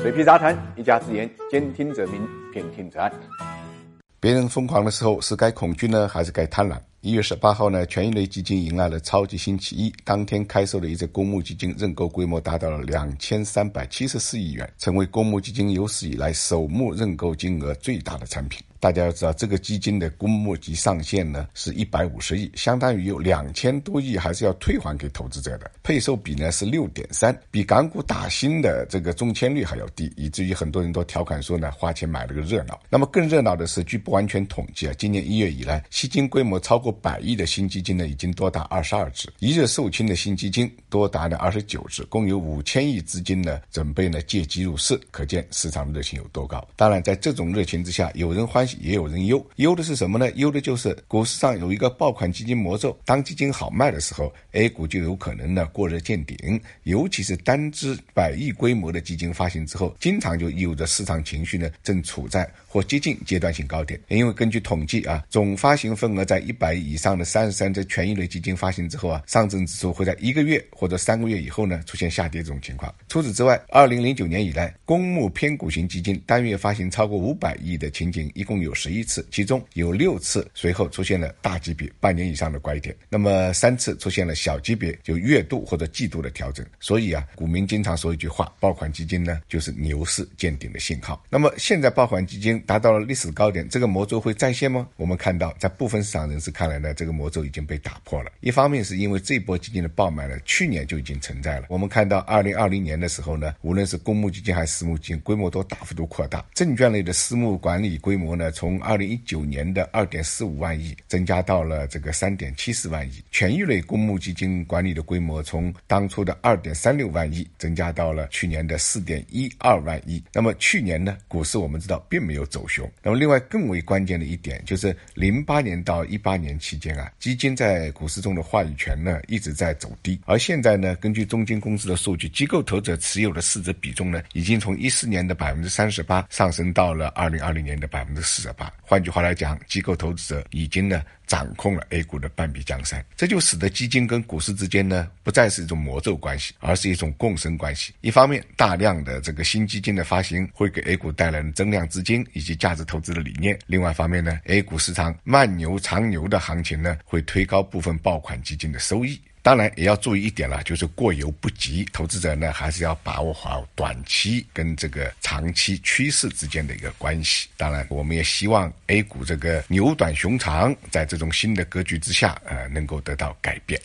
水皮杂谈，一家之言，兼听则明，偏听则暗。别人疯狂的时候，是该恐惧呢，还是该贪婪？一月十八号呢，权益类基金迎来了超级星期一。当天开售的一只公募基金认购规模达到了两千三百七十四亿元，成为公募基金有史以来首募认购金额最大的产品。大家要知道，这个基金的公募级上限呢是一百五十亿，相当于有两千多亿还是要退还给投资者的。配售比呢是六点三，比港股打新的这个中签率还要低，以至于很多人都调侃说呢，花钱买了个热闹。那么更热闹的是，据不完全统计啊，今年一月以来，吸金规模超过百亿的新基金呢，已经多达二十二只；一日售罄的新基金多达呢二十九只，共有五千亿资金呢准备呢借机入市，可见市场热情有多高。当然，在这种热情之下，有人欢喜。也有人忧，忧的是什么呢？忧的就是股市上有一个爆款基金魔咒，当基金好卖的时候，A 股就有可能呢过热见顶。尤其是单只百亿规模的基金发行之后，经常就意味着市场情绪呢正处在或接近阶段性高点。因为根据统计啊，总发行份额在一百以上的三十三只权益类基金发行之后啊，上证指数会在一个月或者三个月以后呢出现下跌这种情况。除此之外，二零零九年以来，公募偏股型基金单月发行超过五百亿的情景一共。有十一次，其中有六次随后出现了大级别半年以上的拐点，那么三次出现了小级别就月度或者季度的调整。所以啊，股民经常说一句话：爆款基金呢就是牛市见顶的信号。那么现在爆款基金达到了历史高点，这个魔咒会再现吗？我们看到，在部分市场人士看来呢，这个魔咒已经被打破了。一方面是因为这波基金的爆买呢，去年就已经存在了。我们看到二零二零年的时候呢，无论是公募基金还是私募基金，规模都大幅度扩大。证券类的私募管理规模呢？从二零一九年的二点四五万亿增加到了这个三点七四万亿，权益类公募基金管理的规模从当初的二点三六万亿增加到了去年的四点一二万亿。那么去年呢，股市我们知道并没有走熊。那么另外更为关键的一点就是零八年到一八年期间啊，基金在股市中的话语权呢一直在走低。而现在呢，根据中金公司的数据，机构投资者持有的市值比重呢，已经从一四年的百分之三十八上升到了二零二零年的百分之四十八。换句话来讲，机构投资者已经呢掌控了 A 股的半壁江山，这就使得基金跟股市之间呢不再是一种魔咒关系，而是一种共生关系。一方面，大量的这个新基金的发行会给 A 股带来增量资金以及价值投资的理念；另外一方面呢，A 股市场慢牛长牛的行情呢会推高部分爆款基金的收益。当然也要注意一点了，就是过犹不及。投资者呢，还是要把握好短期跟这个长期趋势之间的一个关系。当然，我们也希望 A 股这个牛短熊长，在这种新的格局之下，呃，能够得到改变。